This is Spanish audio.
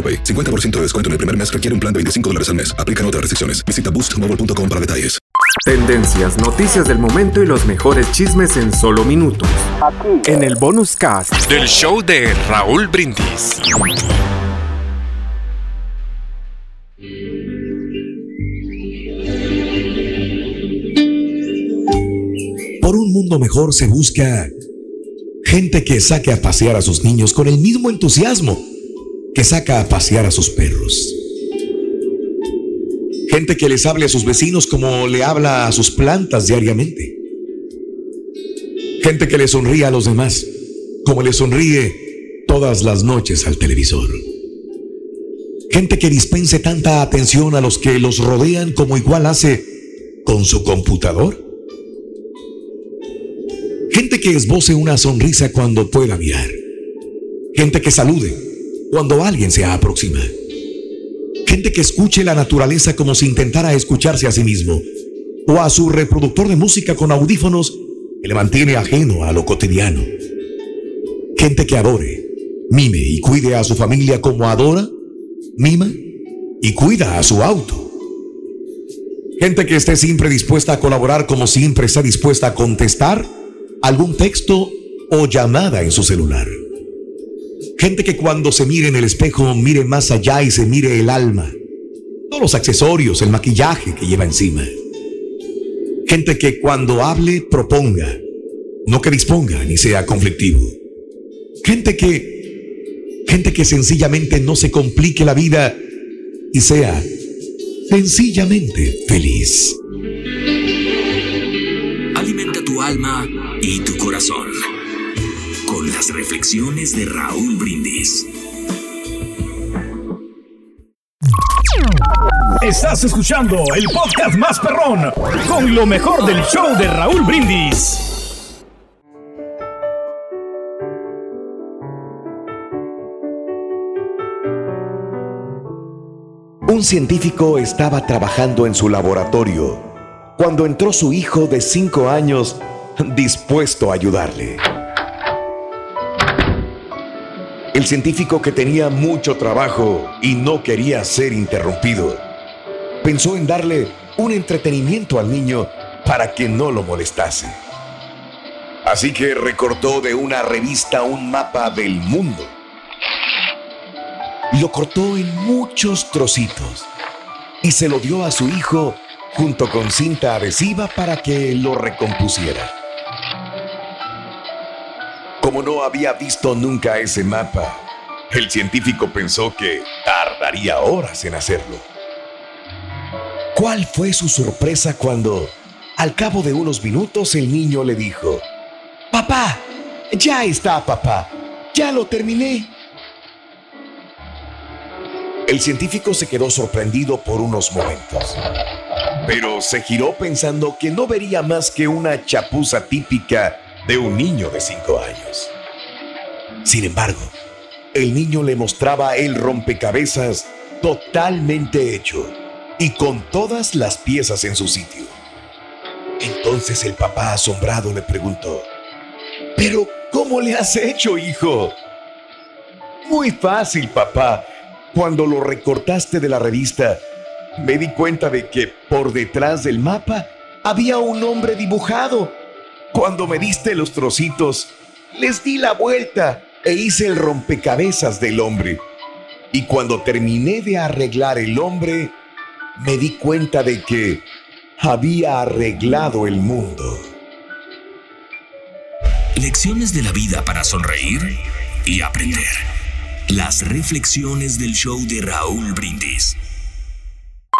AroPay. 50% de descuento en el primer mes requiere un plan de 25 dólares al mes. Aplican otras restricciones. Visita boostmobile.com para detalles. Tendencias, noticias del momento y los mejores chismes en solo minutos. En el bonus cast del show de Raúl Brindis. Por un mundo mejor se busca gente que saque a pasear a sus niños con el mismo entusiasmo que saca a pasear a sus perros. Gente que les hable a sus vecinos como le habla a sus plantas diariamente. Gente que le sonríe a los demás como le sonríe todas las noches al televisor. Gente que dispense tanta atención a los que los rodean como igual hace con su computador. Gente que esboce una sonrisa cuando pueda mirar. Gente que salude cuando alguien se aproxima. Gente que escuche la naturaleza como si intentara escucharse a sí mismo. O a su reproductor de música con audífonos que le mantiene ajeno a lo cotidiano. Gente que adore, mime y cuide a su familia como adora, mima y cuida a su auto. Gente que esté siempre dispuesta a colaborar como siempre está dispuesta a contestar algún texto o llamada en su celular. Gente que cuando se mire en el espejo mire más allá y se mire el alma. No los accesorios, el maquillaje que lleva encima. Gente que cuando hable proponga, no que disponga ni sea conflictivo. Gente que, gente que sencillamente no se complique la vida y sea sencillamente feliz. Alimenta tu alma y tu corazón con las reflexiones de Raúl Brindis. Estás escuchando el podcast más perrón con lo mejor del show de Raúl Brindis. Un científico estaba trabajando en su laboratorio cuando entró su hijo de cinco años dispuesto a ayudarle. El científico que tenía mucho trabajo y no quería ser interrumpido, pensó en darle un entretenimiento al niño para que no lo molestase. Así que recortó de una revista un mapa del mundo lo cortó en muchos trocitos y se lo dio a su hijo junto con cinta adhesiva para que lo recompusiera. Como no había visto nunca ese mapa, el científico pensó que tardaría horas en hacerlo. ¿Cuál fue su sorpresa cuando, al cabo de unos minutos, el niño le dijo, Papá, ya está, papá, ya lo terminé. El científico se quedó sorprendido por unos momentos, pero se giró pensando que no vería más que una chapuza típica de un niño de cinco años. Sin embargo, el niño le mostraba el rompecabezas totalmente hecho y con todas las piezas en su sitio. Entonces el papá asombrado le preguntó, ¿pero cómo le has hecho, hijo? Muy fácil, papá. Cuando lo recortaste de la revista, me di cuenta de que por detrás del mapa había un hombre dibujado. Cuando me diste los trocitos, les di la vuelta e hice el rompecabezas del hombre. Y cuando terminé de arreglar el hombre, me di cuenta de que había arreglado el mundo. Lecciones de la vida para sonreír y aprender. Las reflexiones del show de Raúl Brindis.